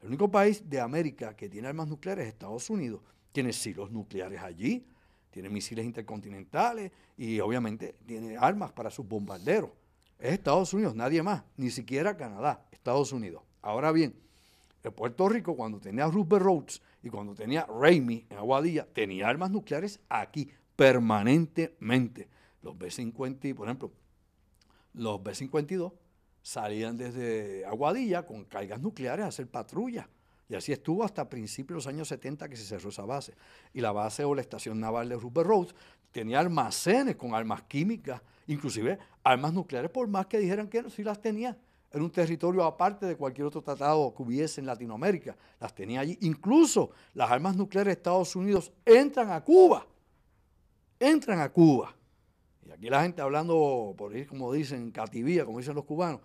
El único país de América que tiene armas nucleares es Estados Unidos. Tiene silos nucleares allí, tiene misiles intercontinentales y obviamente tiene armas para sus bombarderos. Es Estados Unidos, nadie más, ni siquiera Canadá, Estados Unidos. Ahora bien, en Puerto Rico, cuando tenía Roosevelt Roads y cuando tenía Raimi en Aguadilla, tenía armas nucleares aquí, permanentemente. Los B-50, por ejemplo, los B-52 salían desde Aguadilla con cargas nucleares a hacer patrulla. Y así estuvo hasta principios de los años 70 que se cerró esa base. Y la base o la estación naval de Rupert Roads tenía almacenes con armas químicas, inclusive armas nucleares, por más que dijeran que no, sí las tenía. Era un territorio aparte de cualquier otro tratado que hubiese en Latinoamérica. Las tenía allí. Incluso las armas nucleares de Estados Unidos entran a Cuba. Entran a Cuba. Y aquí la gente hablando, por ir como dicen, cativía, como dicen los cubanos,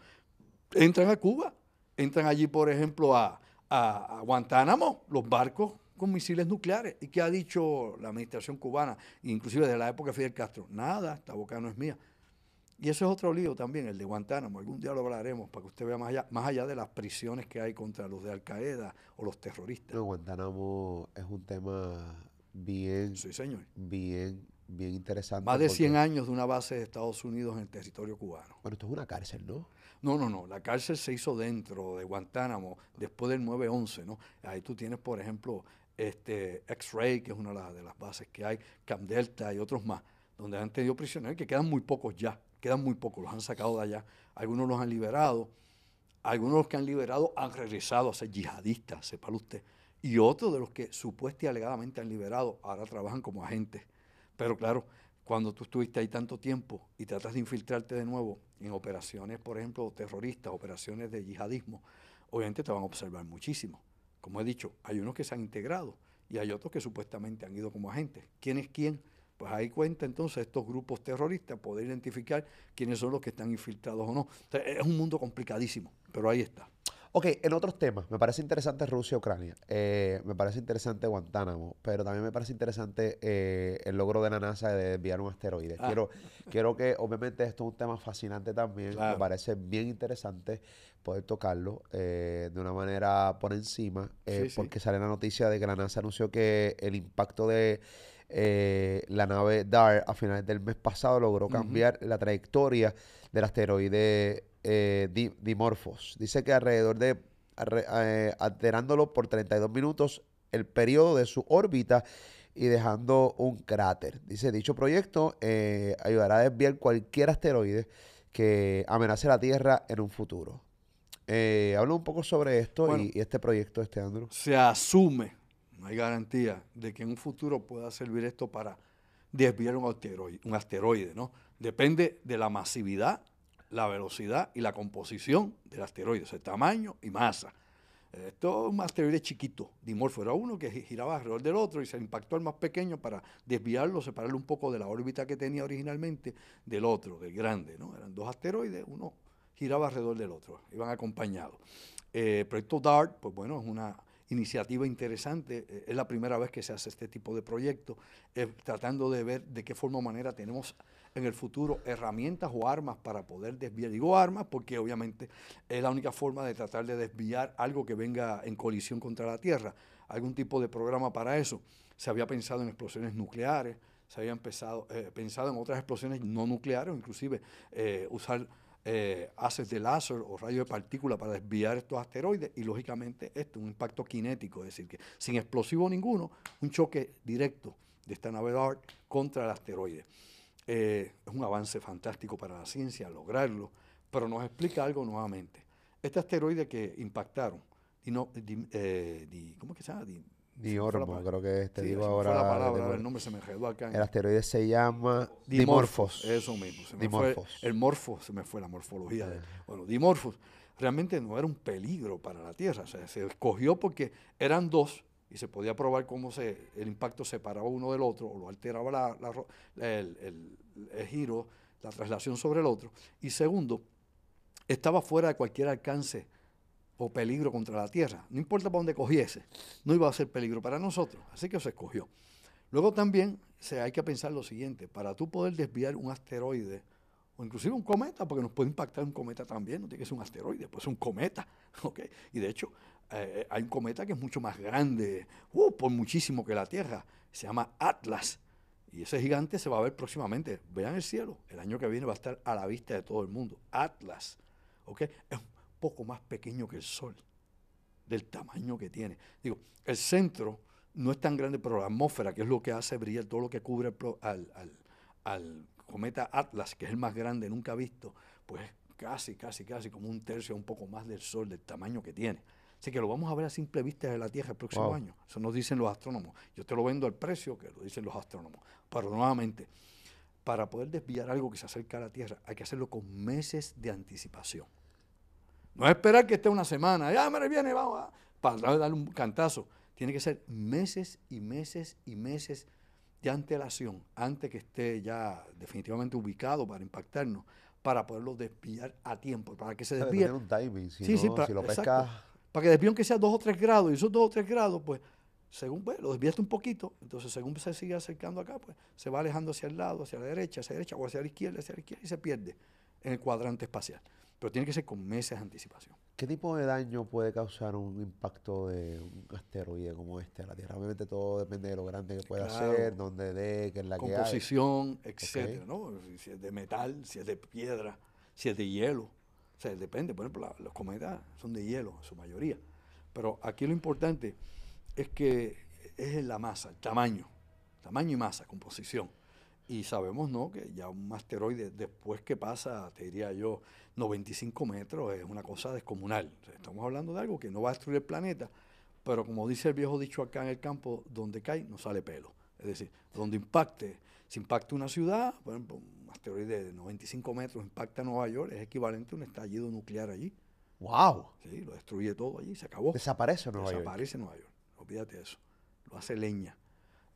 entran a Cuba. Entran allí, por ejemplo, a, a, Guantánamo, los barcos con misiles nucleares. ¿Y qué ha dicho la administración cubana, inclusive de la época de Fidel Castro? Nada, esta boca no es mía. Y eso es otro lío también, el de Guantánamo. Algún día lo hablaremos para que usted vea más allá, más allá de las prisiones que hay contra los de Al Qaeda o los terroristas. Guantánamo es un tema bien, sí, señor. bien, bien interesante. Más de 100 años de una base de Estados Unidos en el territorio cubano. Bueno, esto es una cárcel, ¿no? No, no, no. La cárcel se hizo dentro de Guantánamo después del 9-11, ¿no? Ahí tú tienes, por ejemplo, este X-Ray, que es una de las bases que hay, Camp Delta y otros más, donde han tenido prisioneros, que quedan muy pocos ya quedan muy pocos, los han sacado de allá, algunos los han liberado, algunos de los que han liberado han regresado a ser yihadistas, sepa usted, y otros de los que supuestamente y alegadamente han liberado ahora trabajan como agentes. Pero claro, cuando tú estuviste ahí tanto tiempo y tratas de infiltrarte de nuevo en operaciones, por ejemplo, terroristas, operaciones de yihadismo, obviamente te van a observar muchísimo. Como he dicho, hay unos que se han integrado y hay otros que supuestamente han ido como agentes. ¿Quién es quién? Pues ahí cuenta entonces estos grupos terroristas poder identificar quiénes son los que están infiltrados o no. es un mundo complicadísimo, pero ahí está. Ok, en otros temas, me parece interesante Rusia-Ucrania, eh, me parece interesante Guantánamo, pero también me parece interesante eh, el logro de la NASA de enviar un asteroide. Ah. Quiero, quiero que, obviamente, esto es un tema fascinante también, me parece bien interesante poder tocarlo eh, de una manera por encima, porque sale la noticia de que la NASA anunció que el impacto de eh, la nave DART a finales del mes pasado logró cambiar la trayectoria del asteroide eh, Dimorphos. Dice que alrededor de, eh, alterándolo por 32 minutos el periodo de su órbita y dejando un cráter. Dice, dicho proyecto ayudará a desviar cualquier asteroide que amenace la Tierra en un futuro. habla un poco sobre esto y, y, este proyecto, este Andrew. Se asume no hay garantía de que en un futuro pueda servir esto para desviar un asteroide, un asteroide, ¿no? Depende de la masividad, la velocidad y la composición del asteroide, o tamaño y masa. Esto es un asteroide chiquito, dimorfo, era uno que giraba alrededor del otro y se impactó al más pequeño para desviarlo, separarlo un poco de la órbita que tenía originalmente del otro, del grande, ¿no? Eran dos asteroides, uno giraba alrededor del otro, iban acompañados. Eh, el proyecto DART, pues bueno, es una iniciativa interesante. Eh, es la primera vez que se hace este tipo de proyecto, tratando de ver de qué forma o manera tenemos en el futuro herramientas o armas para poder desviar. Digo armas porque obviamente es la única forma de tratar de desviar algo que venga en colisión contra la Tierra. Algún tipo de programa para eso. Se había pensado en explosiones nucleares, se había empezado, eh, pensado en otras explosiones no nucleares, inclusive eh, usar eh, haces de láser o rayos de partícula para desviar estos asteroides y lógicamente esto, un impacto cinético, es decir, que sin explosivo ninguno, un choque directo de esta nave DART contra el asteroide. Eh, es un avance fantástico para la ciencia lograrlo, pero nos explica algo nuevamente. Este asteroide que impactaron, y no, eh, ¿cómo que se llama? Diormo, creo que este digo ahora. la palabra, el nombre se me quedó acá. El asteroide se llama Dimorphos. Eso mismo. Se me fue el morfo, se me fue la morfología. De, bueno, Dimorphos realmente no era un peligro para la Tierra. O sea, se escogió porque eran dos y se podía probar cómo se, el impacto separaba uno del otro o lo alteraba la, el, el giro, la traslación sobre el otro. Y segundo, estaba fuera de cualquier alcance o peligro contra la Tierra. No importa para dónde cogiese, no iba a ser peligro para nosotros. Así que se escogió. Luego también se, hay que pensar lo siguiente, para tú poder desviar un asteroide, o inclusive un cometa, porque nos puede impactar un cometa también, no tiene que ser un asteroide, puede ser un cometa. ¿okay? Y de hecho, eh, hay un cometa que es mucho más grande, uh, por muchísimo que la Tierra, se llama Atlas. Y ese gigante se va a ver próximamente. Vean el cielo, el año que viene va a estar a la vista de todo el mundo. Atlas. ¿okay? Es poco más pequeño que el Sol, del tamaño que tiene. Digo, el centro no es tan grande, pero la atmósfera, que es lo que hace brillar todo lo que cubre al, al, cometa Atlas, que es el más grande nunca visto, pues casi, casi, casi como un tercio, un poco más del Sol, del tamaño que tiene. Así que lo vamos a ver a simple vista de la Tierra el próximo Wow. año. Eso nos dicen los astrónomos. Yo te lo vendo al precio que lo dicen los astrónomos. Pero nuevamente, para poder desviar algo que se acerca a la Tierra, hay que hacerlo con meses de anticipación. No es esperar que esté una semana, ya me viene, vamos, a-", para darle un cantazo. Tiene que ser meses y meses y meses de antelación antes que esté ya definitivamente ubicado para impactarnos, para poderlo desviar a tiempo, para que se desvíe un timing. Si, Sí, no, sí, para- si lo pescas. para que desvíen que sea 2 o 3 grados, y esos 2 o 3 grados, pues, según pues, lo desviaste un poquito, entonces según se sigue acercando acá, pues, se va alejando hacia el lado, hacia la derecha, hacia la derecha, o hacia la izquierda, hacia la izquierda, y se pierde en el cuadrante espacial. Pero tiene que ser con meses de anticipación. ¿Qué tipo de daño puede causar un impacto de un asteroide como este a la Tierra? Obviamente todo depende de lo grande que pueda Claro. ser, dónde dé, qué es la que hay. Composición, etcétera, ¿no? Si es de metal, si es de piedra, si es de hielo. O sea, depende. Por ejemplo, los cometas son de hielo en su mayoría. Pero aquí lo importante es que es en la masa, el tamaño. Tamaño y masa, composición. Y sabemos, ¿no? Que ya un asteroide, después que pasa, te diría yo, 95 metros, es una cosa descomunal. Estamos hablando de algo que no va a destruir el planeta, pero como dice el viejo dicho acá en el campo, donde cae no sale pelo. Es decir, donde impacte, si impacta una ciudad, por ejemplo, un asteroide de 95 metros impacta Nueva York, es equivalente a un estallido nuclear allí. ¡Wow! ¿sí? Lo destruye todo allí, se acabó. Desaparece Nueva York. Desaparece Nueva York. Olvídate de eso. Lo hace leña.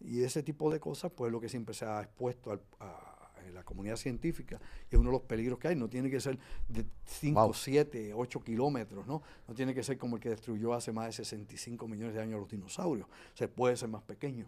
Y ese tipo de cosas, pues, es lo que siempre se ha expuesto al- a, la comunidad científica. Y es uno de los peligros que hay. No tiene que ser de 5, Wow. 7, 8 kilómetros, ¿no? No tiene que ser como el que destruyó hace más de 65 millones de años a los dinosaurios. Se puede ser más pequeño.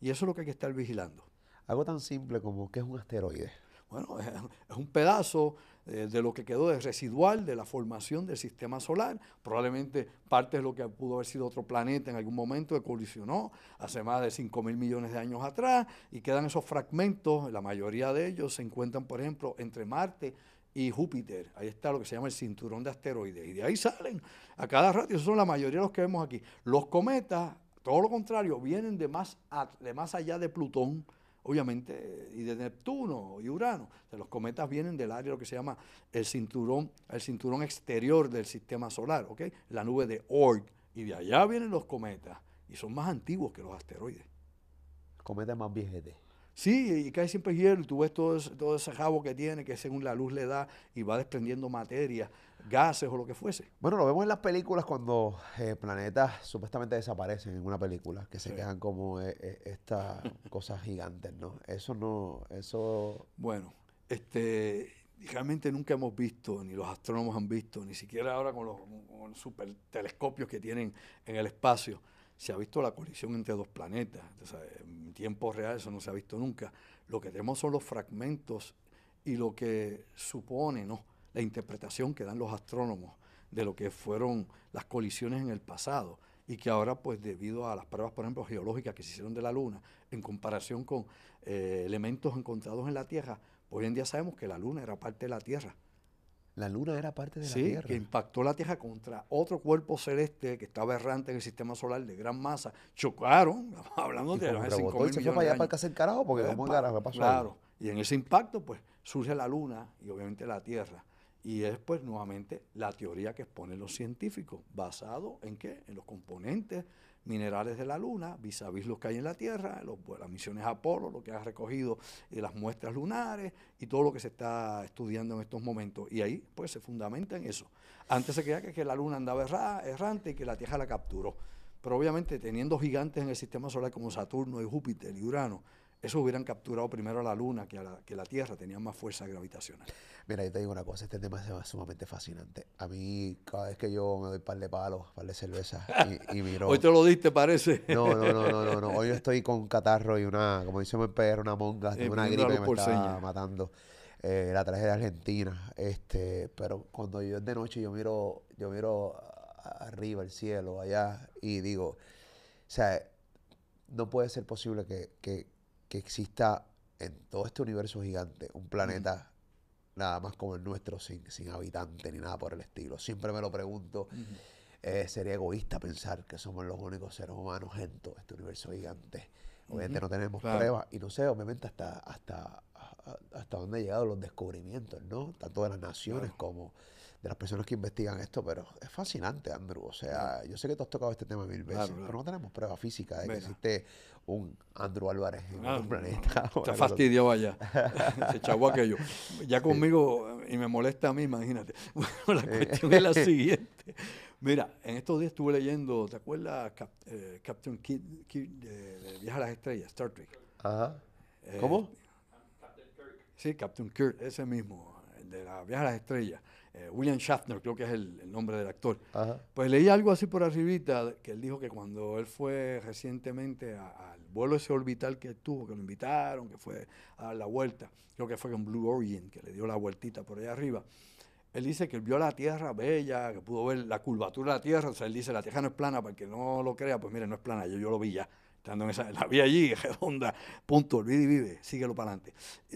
Y eso es lo que hay que estar vigilando. Algo tan simple como que es un asteroide. Bueno, es, un pedazo eh, de lo que quedó de residual de la formación del sistema solar. Probablemente parte de lo que pudo haber sido otro planeta en algún momento que colisionó hace más de 5 mil millones de años atrás y quedan esos fragmentos, la mayoría de ellos se encuentran, por ejemplo, entre Marte y Júpiter. Ahí está lo que se llama el cinturón de asteroides. Y de ahí salen a cada rato. Esos son la mayoría de los que vemos aquí. Los cometas, todo lo contrario, vienen de más, de más allá de Plutón obviamente, y de Neptuno y Urano. O sea, los cometas vienen del área, lo que se llama el cinturón, el cinturón exterior del sistema solar, ¿ok? La nube de Oort. Y de allá vienen los cometas. Y son más antiguos que los asteroides. Cometa más viejete. Sí, y cae siempre hielo, y tú ves todo ese, todo ese jabo que tiene, que según la luz le da, y va desprendiendo materia, gases o lo que fuese. Bueno, lo vemos en las películas cuando eh, planetas supuestamente desaparecen en una película, que se Sí. quedan como eh, eh, estas cosas gigantes, ¿no? Eso no, eso... Bueno, este, realmente nunca hemos visto, ni los astrónomos han visto, ni siquiera ahora con los, con los super telescopios que tienen en el espacio, se ha visto la colisión entre dos planetas. En tiempo real eso no se ha visto nunca. Lo que tenemos son los fragmentos y lo que supone ¿no? La interpretación que dan los astrónomos de lo que fueron las colisiones en el pasado y que ahora, pues debido a las pruebas, por ejemplo, geológicas que se hicieron de la Luna, en comparación con eh, elementos encontrados en la Tierra, pues hoy en día sabemos que la Luna era parte de la Tierra. La luna era parte de la Sí, Tierra. que impactó la Tierra contra otro cuerpo celeste que estaba errante en el sistema solar de gran masa. Chocaron, hablando de como hace 5 rebotó y mil se fue millones para de allá para años. casa el carajo, porque como pa- carajo, ¿qué pasó ahí? Claro, y en ese impacto, pues, surge la Luna y obviamente la Tierra. Y es, pues, nuevamente la teoría que exponen los científicos, basado en qué? En los componentes minerales de la Luna, vis a vis los que hay en la Tierra, los- pues, las misiones Apolo, lo que ha recogido las muestras lunares y todo lo que se está estudiando en estos momentos. Y ahí, pues, se fundamenta en eso. Antes se creía que, que la Luna andaba erra- errante y que la Tierra la capturó. Pero obviamente, teniendo gigantes en el sistema solar como Saturno y Júpiter y Urano, esos hubieran capturado primero a la Luna que a la, que la Tierra, tenían más fuerza gravitacional. Mira, yo te digo una cosa, este tema es sumamente fascinante. A mí, cada vez que yo me doy par de palos, par de cerveza y, y miro... Hoy te lo diste, parece. No, no, no, no, no, no. Hoy yo estoy con un catarro y una, como dice mi perro, una monga, Eh, una gripe que me está matando. Eh, la traje de Argentina. Este, pero cuando yo es de noche, yo miro, yo miro arriba el cielo, allá, y digo, o sea, no puede ser posible que, que, que exista en todo este universo gigante un planeta nada más como el nuestro, sin, sin habitantes ni nada por el estilo. Siempre me lo pregunto. Eh, sería egoísta pensar que somos los únicos seres humanos en todo este universo gigante. Obviamente no tenemos claro. pruebas y no sé, obviamente hasta, hasta hasta dónde han llegado los descubrimientos, ¿no? Tanto de las naciones como de las personas que investigan esto, pero es fascinante, Andrew. O sea, yo sé que tú has tocado este tema mil veces, pero no tenemos prueba física de que existe un Andrew Álvarez en otro planeta. Está fastidiado allá. Se chavó aquello. Ya conmigo, y me molesta a mí, imagínate. Bueno, la cuestión es la siguiente. Mira, en estos días estuve leyendo, ¿te acuerdas eh, Captain Kidd, de, Viaja a las Estrellas, Star Trek? Ajá. Eh, ¿Cómo? Sí, Captain Kirk, ese mismo, de la Viaja a las Estrellas. Eh, William Shatner, creo que es el, nombre del actor. Pues leí algo así por arribita, que él dijo que cuando él fue recientemente al vuelo ese orbital que tuvo, que lo invitaron, que fue a dar la vuelta, creo que fue con Blue Origin, que le dio la vueltita por allá arriba, él dice que él vio la Tierra bella, que pudo ver la curvatura de la Tierra, o sea, él dice, la Tierra no es plana, para que no lo crea, pues mire, no es plana, yo, yo lo vi ya estando en esa, la vi allí, redonda, punto, olvide y vive, síguelo para adelante.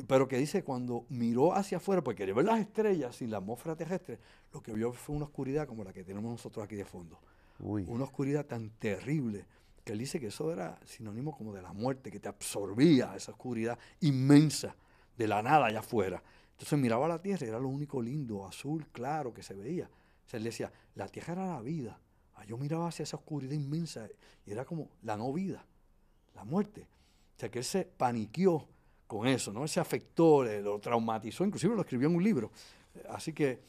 Pero que dice, cuando miró hacia afuera, porque quería ver las estrellas y la atmósfera terrestre, lo que vio fue una oscuridad como la que tenemos nosotros aquí de fondo. Una oscuridad tan terrible que él dice que eso era sinónimo como de la muerte, que te absorbía esa oscuridad inmensa de la nada allá afuera. Entonces miraba la tierra y era lo único lindo, azul, claro, que se veía. O sea, él decía, la tierra era la vida. Ah, yo miraba hacia esa oscuridad inmensa y era como la no vida la muerte. O sea, que él se paniqueó con eso, ¿no? Se afectó, lo traumatizó, inclusive lo escribió en un libro. Así que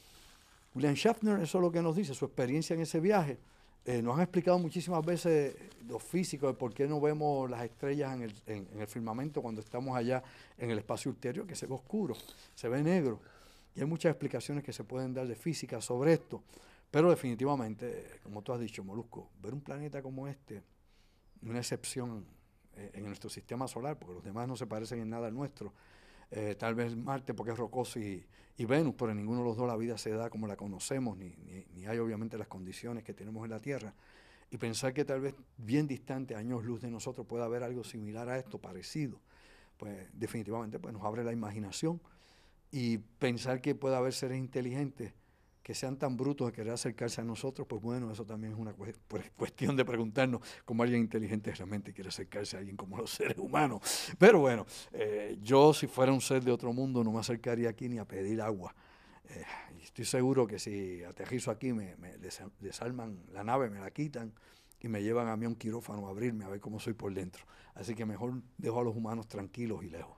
William Schaffner, eso es lo que nos dice, su experiencia en ese viaje. Eh, nos han explicado muchísimas veces los físicos de por qué no vemos las estrellas en el, en, el, firmamento cuando estamos allá en el espacio ulterior, que se ve oscuro, se ve negro. Y hay muchas explicaciones que se pueden dar de física sobre esto. Pero definitivamente, como tú has dicho, Molusco, ver un planeta como este, una excepción en nuestro sistema solar, porque los demás no se parecen en nada al nuestro. Eh, tal vez Marte porque es rocoso y, Venus, pero en ninguno de los dos la vida se da como la conocemos, ni, ni, hay obviamente las condiciones que tenemos en la Tierra. Y pensar que tal vez bien distante, años luz de nosotros, pueda haber algo similar a esto, parecido, pues definitivamente pues, nos abre la imaginación. Y pensar que pueda haber seres inteligentes que sean tan brutos de querer acercarse a nosotros, pues bueno, eso también es una pues, cuestión de preguntarnos cómo alguien inteligente realmente quiere acercarse a alguien como los seres humanos. Pero bueno, eh, yo si fuera un ser de otro mundo no me acercaría aquí ni a pedir agua. Eh, estoy seguro que si aterrizo aquí me, me desalman la nave, me la quitan y me llevan a mí a un quirófano a abrirme a ver cómo soy por dentro. Así que mejor dejo a los humanos tranquilos y lejos.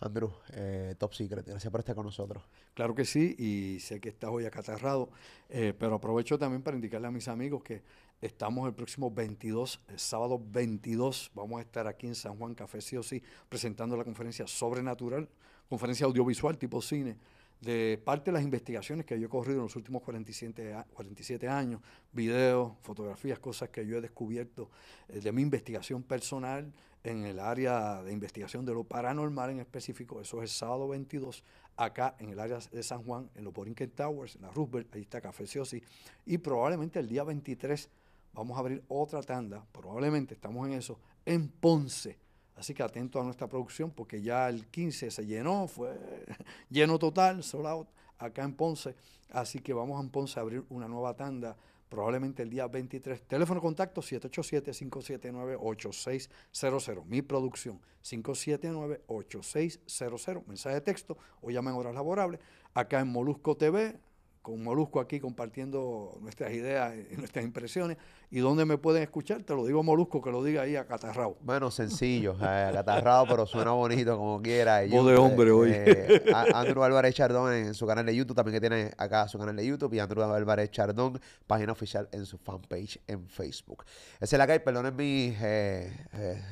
Andrew, eh, Top Secret, gracias por estar con nosotros. Claro que sí, y sé que estás hoy acatarrado, eh, pero aprovecho también para indicarle a mis amigos que estamos el próximo 22, el sábado 22, vamos a estar aquí en San Juan Café Sí o Sí, presentando la conferencia Sobrenatural, conferencia audiovisual tipo cine, de parte de las investigaciones que yo he corrido en los últimos 47, 47 años, videos, fotografías, cosas que yo he descubierto eh, de mi investigación personal en el área de investigación de lo paranormal en específico. Eso es el sábado 22, acá en el área de San Juan, en los Borinquen Towers, en la Roosevelt, ahí está Café Siosi. Y probablemente el día 23 vamos a abrir otra tanda, probablemente estamos en eso, en Ponce. Así que atento a nuestra producción porque ya el 15 se llenó, fue lleno total, sold out, acá en Ponce. Así que vamos a Ponce a abrir una nueva tanda probablemente el día 23. Teléfono contacto 787-579-8600. Mi producción 579-8600. Mensaje de texto o llamen horas laborables. Acá en Molusco TV, con Molusco aquí compartiendo nuestras ideas y nuestras impresiones. ¿Y dónde me pueden escuchar? Te lo digo Molusco, que lo diga ahí a Catarrao. Bueno, sencillo, a Catarrao, pero suena bonito como quiera. Voz de hombre hoy. Eh, Andrew Álvarez Chardón en su canal de YouTube, también que tiene acá su canal de YouTube, y Andrew Álvarez Chardón, página oficial en su fanpage en Facebook. Esa es la que perdonen mi... Eh, eh,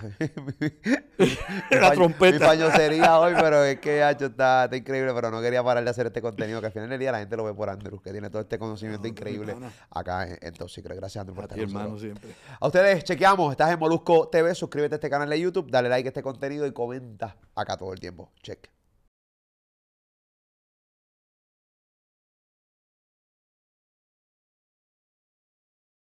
la trompeta. Mi pañosería hoy, pero es que hecho está, está increíble, pero no quería parar de hacer este contenido, que al final del día la gente lo ve por Andrew, que tiene todo este conocimiento increíble acá en, en Gracias, Andrew, por estar hermano, siempre. A ustedes, chequeamos. Estás en Molusco TV. Suscríbete a este canal de YouTube. Dale like a este contenido y comenta acá todo el tiempo. Check.